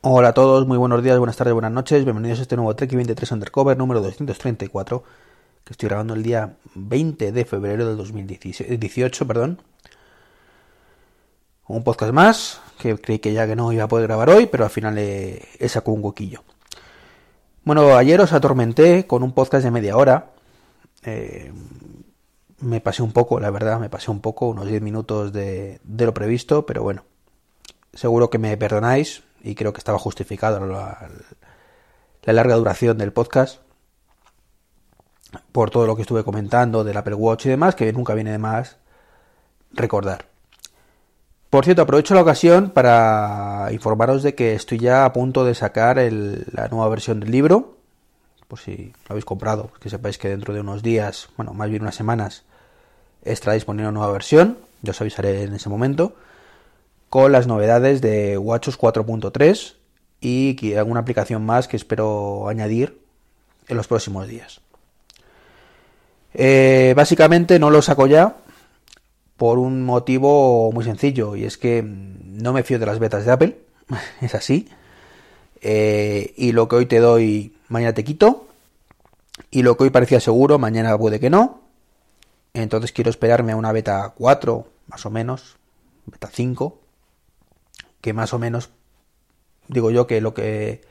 Hola a todos, muy buenos días, buenas tardes, buenas noches, bienvenidos a este nuevo Trek 23 Undercover número 234 que estoy grabando el día 20 de febrero del 2018, perdón. Un podcast más, que creí que ya que no iba a poder grabar hoy, pero al final he, sacado un huequillo. Bueno, ayer os atormenté con un podcast de media hora. Eh, me pasé un poco, la verdad, me pasé un poco, unos 10 minutos de lo previsto, pero bueno, seguro que me perdonáis y creo que estaba justificado la, la larga duración del podcast por todo lo que estuve comentando del Apple Watch y demás, que nunca viene de más recordar. Por cierto, aprovecho la ocasión para informaros de que estoy ya a punto de sacar la nueva versión del libro, por si lo habéis comprado, que sepáis que dentro de unos días, bueno, más bien unas semanas, estará disponible una nueva versión, yo os avisaré en ese momento, con las novedades de WatchOS 4.3 y alguna aplicación más que espero añadir en los próximos días. Eh, básicamente no lo saco ya por un motivo muy sencillo y es que no me fío de las betas de Apple, es así. Eh, y lo que hoy te doy, mañana te quito. Y lo que hoy parecía seguro, mañana puede que no. Entonces quiero esperarme a una beta 4, más o menos, beta 5, que más o menos, digo yo que lo que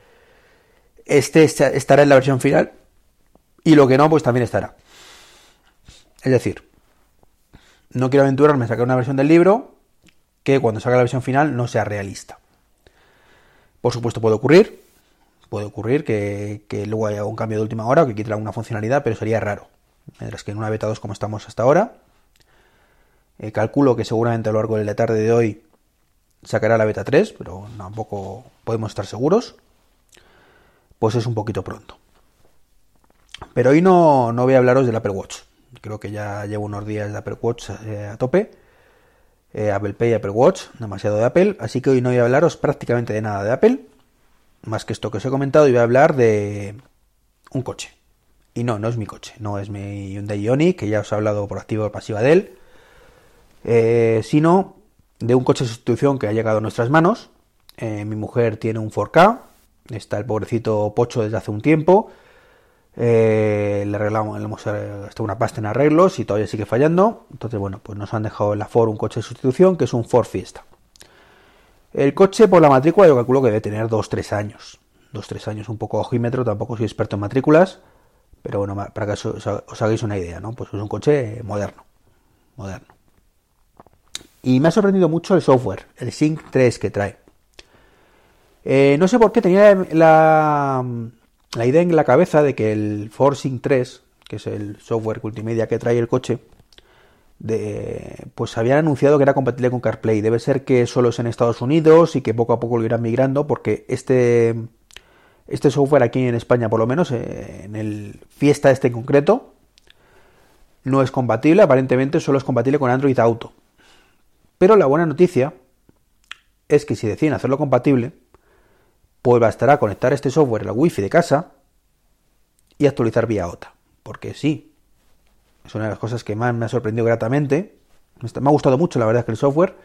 este estará en la versión final y lo que no, pues también estará. Es decir, no quiero aventurarme a sacar una versión del libro que cuando salga la versión final no sea realista. Por supuesto puede ocurrir, puede ocurrir que, luego haya un cambio de última hora o que quite alguna funcionalidad, pero sería raro. Mientras que en una beta 2 como estamos hasta ahora, eh, calculo que seguramente a lo largo de la tarde de hoy sacará la beta 3, pero tampoco podemos estar seguros. Pues es un poquito pronto. Pero hoy no, no voy a hablaros del Apple Watch creo que ya llevo unos días de Apple Watch eh, a tope. Eh, Apple Pay Apple Watch, demasiado de Apple. Así que hoy no voy a hablaros prácticamente de nada de Apple. Más que esto que os he comentado, y voy a hablar de un coche. Y no, no es mi coche, no es mi Hyundai Ioniq, que ya os he hablado por activa o pasiva de él. Eh, sino de un coche de sustitución que ha llegado a nuestras manos. mi mujer tiene un 4K, está el pobrecito Pocho desde hace un tiempo. Eh, le arreglamos, le hemos gastado una pasta en arreglos y todavía sigue fallando. Entonces, bueno, pues nos han dejado en la Ford un coche de sustitución que es un Ford Fiesta. El coche por la matrícula yo calculo que debe tener 2-3 años. 2-3 años, un poco ojímetro, tampoco soy experto en matrículas, pero bueno, para que os, hagáis una idea, ¿no? Pues es un coche moderno, moderno. Y me ha sorprendido mucho el software, el Sync 3 que trae. Eh, no sé por qué tenía la, idea en la cabeza de que el Forcing 3, que es el software multimedia que trae el coche, pues habían anunciado que era compatible con CarPlay. Debe ser que solo es en Estados Unidos y que poco a poco lo irán migrando porque este, este software aquí en España, por lo menos, eh, en el Fiesta este en concreto, no es compatible. Aparentemente solo es compatible con Android Auto. Pero la buena noticia es que si deciden hacerlo compatible, pues bastará conectar este software a la wifi de casa y actualizar vía OTA. Porque sí, es una de las cosas que más me ha sorprendido gratamente. Me ha gustado mucho, la verdad, que el software,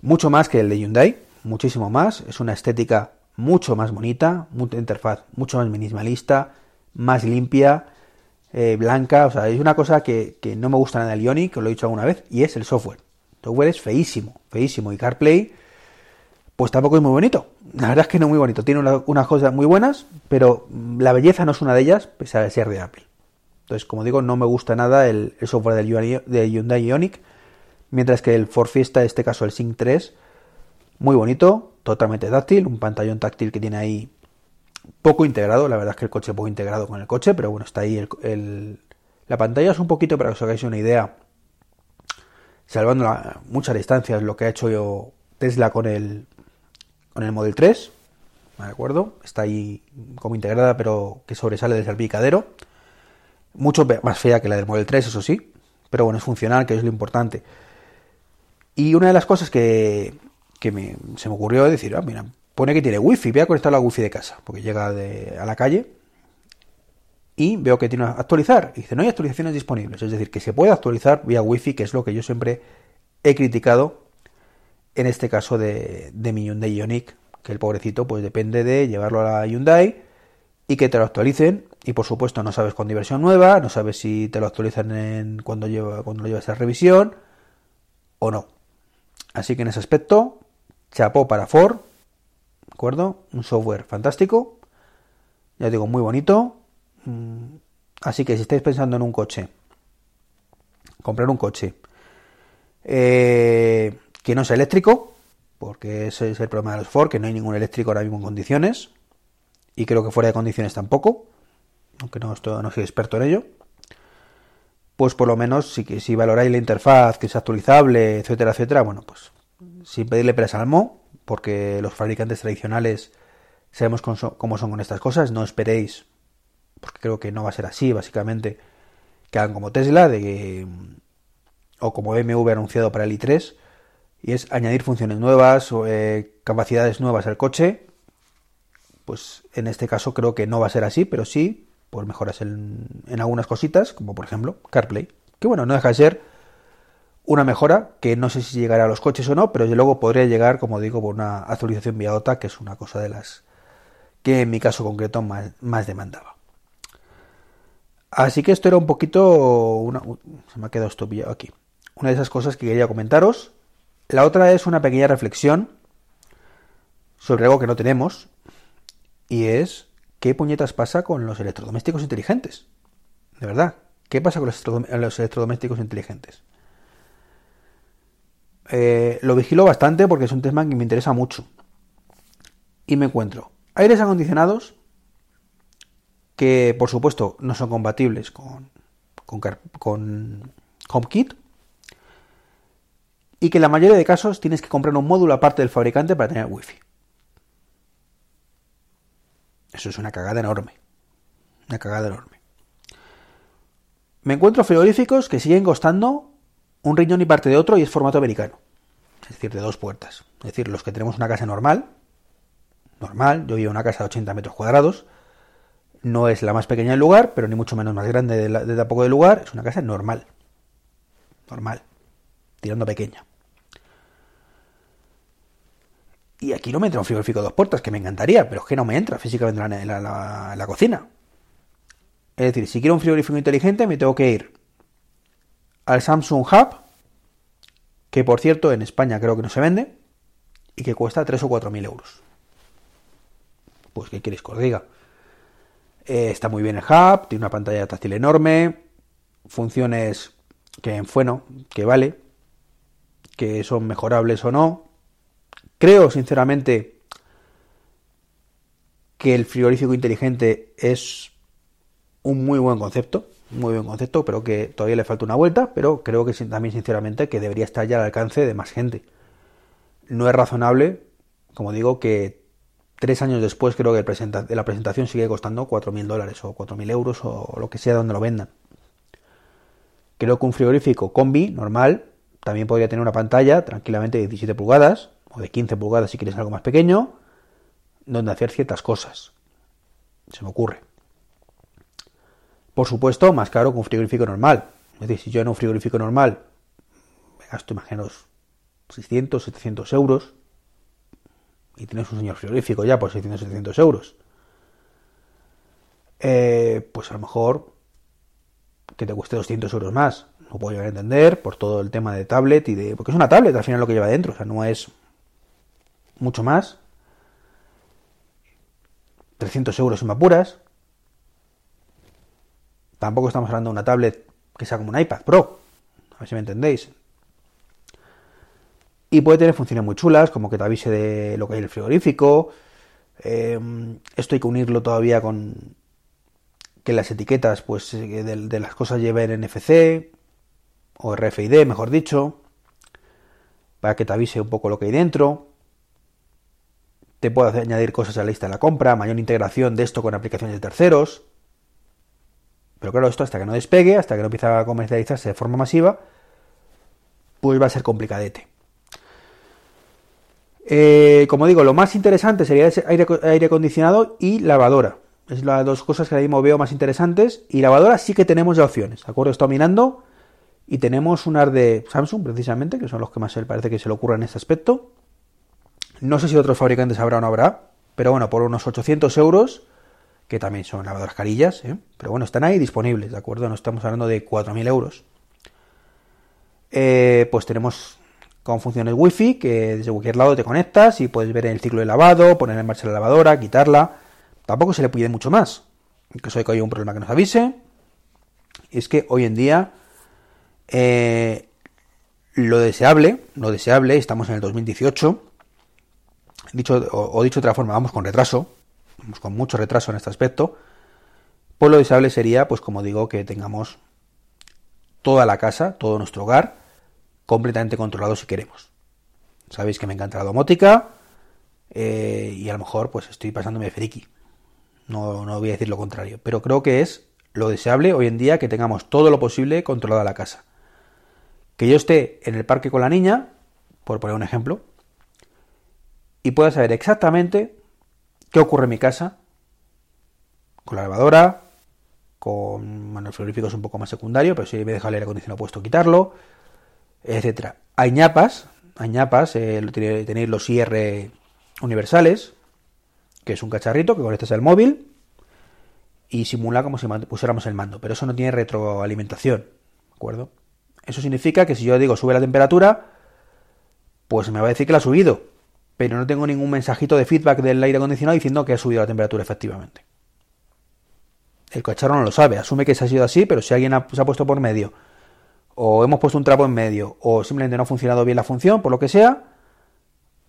mucho más que el de Hyundai, muchísimo más. Es una estética mucho más bonita, una interfaz mucho más minimalista, más limpia, eh, blanca. O sea, es una cosa que, no me gusta nada del Ionic, que lo he dicho alguna vez, y es el software. Software es feísimo, feísimo. Y CarPlay pues tampoco es muy bonito. La verdad es que no es muy bonito. Tiene unas cosas muy buenas, pero la belleza no es una de ellas, pese a ser de Apple. Entonces, como digo, no me gusta nada el, software del, de Hyundai Ioniq, mientras que el Ford Fiesta, en este caso el Sync 3, muy bonito, totalmente táctil, un pantallón táctil que tiene ahí poco integrado. La verdad es que el coche poco integrado con el coche, pero bueno, está ahí el, la pantalla es un poquito para que os hagáis una idea, salvando muchas distancias, lo que ha hecho yo Tesla con el con el Model 3, ¿de acuerdo? Está ahí como integrada, pero que sobresale desde el picadero. Mucho más fea que la del Model 3, eso sí, pero bueno, es funcional, que es lo importante. Y una de las cosas que, se me ocurrió es decir, ah, mira, pone que tiene wifi, voy a conectar la wifi de casa, porque llega a la calle y veo que tiene actualizar. Y dice, no hay actualizaciones disponibles, es decir, que se puede actualizar vía wifi, que es lo que yo siempre he criticado en este caso de, de mi Hyundai Ioniq, que el pobrecito pues depende de llevarlo a la Hyundai y que te lo actualicen y por supuesto no sabes con diversión nueva, no sabes si te lo actualizan en cuando lleva cuando lo llevas a revisión o no. Así que en ese aspecto chapó para Ford, ¿de acuerdo? Un software fantástico. Ya digo, muy bonito. Mm, así que si estáis pensando en un coche, comprar un coche eh, que no sea eléctrico, porque ese es el problema de los Ford, que no hay ningún eléctrico ahora mismo en condiciones, y creo que fuera de condiciones tampoco, aunque no, estoy, no soy experto en ello, pues por lo menos si, si valoráis la interfaz, que es actualizable, etcétera, etcétera, bueno, pues sin pedirle presa al mo, porque los fabricantes tradicionales sabemos cómo son con estas cosas, no esperéis, porque creo que no va a ser así, básicamente, que hagan como Tesla, de o como BMW anunciado para el i3, y es añadir funciones nuevas o eh, capacidades nuevas al coche. Pues en este caso creo que no va a ser así, pero sí, pues mejoras en, algunas cositas, como por ejemplo CarPlay. Que bueno, no deja de ser una mejora que no sé si llegará a los coches o no, pero desde luego podría llegar, como digo, por una actualización vía OTA, que es una cosa de las que en mi caso concreto más demandaba. Así que esto era un poquito. Una, se me ha quedado esto aquí. Una de esas cosas que quería comentaros. La otra es una pequeña reflexión sobre algo que no tenemos y es qué puñetas pasa con los electrodomésticos inteligentes. De verdad, ¿qué pasa con los electrodomésticos inteligentes? Eh, lo vigilo bastante porque es un tema que me interesa mucho. Y me encuentro aires acondicionados que por supuesto no son compatibles con, con, con HomeKit y que en la mayoría de casos tienes que comprar un módulo aparte del fabricante para tener wifi. Eso es una cagada enorme. Una cagada enorme. Me encuentro frigoríficos que siguen costando un riñón y parte de otro y es formato americano. Es decir, de dos puertas. Es decir, los que tenemos una casa normal, normal, yo vivo en una casa de 80 metros cuadrados, no es la más pequeña del lugar, pero ni mucho menos más grande de, la, de tampoco del lugar, es una casa normal. Normal. Tirando pequeña. Y aquí no me entra un frigorífico de dos puertas, que me encantaría, pero es que no me entra físicamente en la, cocina. Es decir, si quiero un frigorífico inteligente, me tengo que ir al Samsung Hub, que por cierto en España creo que no se vende, y que cuesta 3 o 4 mil euros. Pues, ¿qué queréis que os? Eh, está muy bien el hub, tiene una pantalla táctil enorme, funciones que, bueno, que vale, que son mejorables o no, Creo, sinceramente, que el frigorífico inteligente es un muy buen concepto, muy buen concepto, pero que todavía le falta una vuelta, pero creo que también, sinceramente, que debería estar ya al alcance de más gente. No es razonable, como digo, que tres años después creo que la presentación sigue costando 4.000 dólares o 4.000 euros o lo que sea donde lo vendan. Creo que un frigorífico combi normal también podría tener una pantalla tranquilamente de 17 pulgadas, o de 15 pulgadas si quieres algo más pequeño, donde hacer ciertas cosas. Se me ocurre. Por supuesto, más caro que un frigorífico normal. Es decir, si yo en un frigorífico normal me gasto, imaginaos, 600, 700 euros, y tienes un señor frigorífico ya por 600, 700 euros, eh, pues a lo mejor que te cueste 200 euros más. No puedo llegar a entender por todo el tema de tablet y de. Porque es una tablet al final lo que lleva dentro, o sea, no es mucho más. 300 euros en apuras. Tampoco estamos hablando de una tablet que sea como un iPad Pro. A ver si me entendéis. Y puede tener funciones muy chulas, como que te avise de lo que hay en el frigorífico. Em, esto hay que unirlo todavía con que las etiquetas pues eh, de, las cosas lleven NFC o RFID, mejor dicho, para que te avise un poco lo que hay dentro te puedo añadir cosas a la lista de la compra, mayor integración de esto con aplicaciones de terceros. Pero claro, esto hasta que no despegue, hasta que no empiece a comercializarse de forma masiva, pues va a ser complicadete. Eh, como digo, lo más interesante sería ese aire, acondicionado y lavadora. Es las dos cosas que ahora mismo veo más interesantes. Y lavadora sí que tenemos ya opciones. ¿De acuerdo? Estoy mirando y tenemos unas de Samsung, precisamente, que son los que más parece que se le ocurra en este aspecto No sé si otros fabricantes habrá o no habrá, pero bueno, por unos 800 euros, que también son lavadoras carillas, ¿eh? pero bueno, están ahí disponibles, ¿de acuerdo? No estamos hablando de 4.000 euros. Eh, pues tenemos con funciones wifi que desde cualquier lado te conectas y puedes ver el ciclo de lavado, poner en marcha la lavadora, quitarla. Tampoco se le pide mucho más. En caso de que haya un problema que nos avise. Es que hoy en día eh, lo deseable, lo deseable, estamos en el 2018, dicho, o, dicho de otra forma, vamos con retraso, vamos con mucho retraso en este aspecto, pues lo deseable sería, pues como digo, que tengamos toda la casa, todo nuestro hogar, completamente controlado si queremos. Sabéis que me encanta la domótica eh, y a lo mejor pues estoy pasándome friki. No, no voy a decir lo contrario, pero creo que es lo deseable hoy en día que tengamos todo lo posible controlada la casa. Que yo esté en el parque con la niña, por poner un ejemplo, y pueda saber exactamente qué ocurre en mi casa con la lavadora, con bueno, el frigorífico es un poco más secundario, pero si me deja el aire acondicionado puesto, quitarlo, etcétera. Hay ñapas, hay ñapas, eh, tenéis los IR universales, que es un cacharrito que conectas al móvil y simula como si pusiéramos el mando, pero eso no tiene retroalimentación, ¿de acuerdo? Eso significa que si yo digo sube la temperatura, pues me va a decir que la ha subido, pero no tengo ningún mensajito de feedback del aire acondicionado diciendo que ha subido la temperatura efectivamente. El cacharro no lo sabe, asume que se ha sido así, pero si alguien se ha puesto por medio, o hemos puesto un trapo en medio, o simplemente no ha funcionado bien la función, por lo que sea,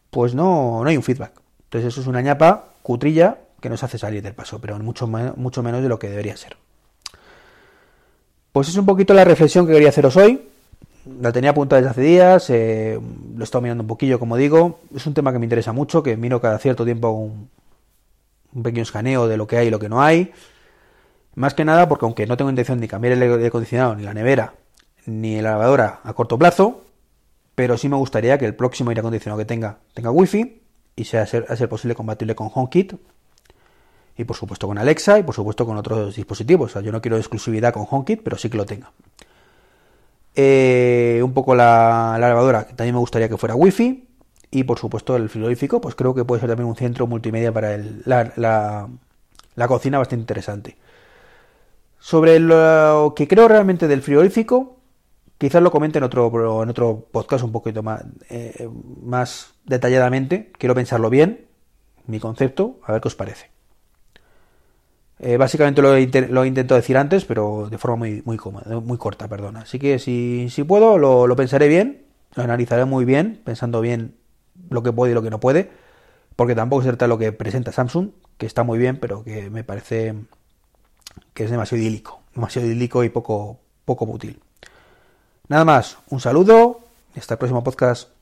pues no, no hay un feedback. Entonces eso es una ñapa cutrilla que nos hace salir del paso, pero mucho, mucho menos de lo que debería ser. Pues es un poquito la reflexión que quería haceros hoy. La tenía apuntada desde hace días, eh, lo he estado mirando un poquillo, como digo. Es un tema que me interesa mucho, que miro cada cierto tiempo un, un pequeño escaneo de lo que hay y lo que no hay. Más que nada porque aunque no tengo intención de cambiar el aire acondicionado, ni la nevera, ni la lavadora a corto plazo, pero sí me gustaría que el próximo aire acondicionado que tenga tenga wifi y sea a ser, posible compatible con HomeKit y por supuesto con Alexa y por supuesto con otros dispositivos. Yo no quiero exclusividad con HomeKit, pero sí que lo tenga. Eh, un poco la, lavadora, que también me gustaría que fuera Wi-Fi. Y por supuesto el frigorífico, pues creo que puede ser también un centro multimedia para la, cocina bastante interesante. Sobre lo que creo realmente del frigorífico, quizás lo comente en otro, en otro podcast un poquito más, eh, más detalladamente. Quiero pensarlo bien, mi concepto, a ver qué os parece. Eh, básicamente lo, lo intento decir antes, pero de forma muy, muy, cómoda, muy corta, perdona. Así que si, si puedo, lo, lo, pensaré bien, lo analizaré muy bien, pensando bien lo que puede y lo que no puede, porque tampoco es cierto lo que presenta Samsung, que está muy bien, pero que me parece que es demasiado idílico, demasiado idílico y poco, poco útil. Nada más, un saludo, hasta el próximo podcast.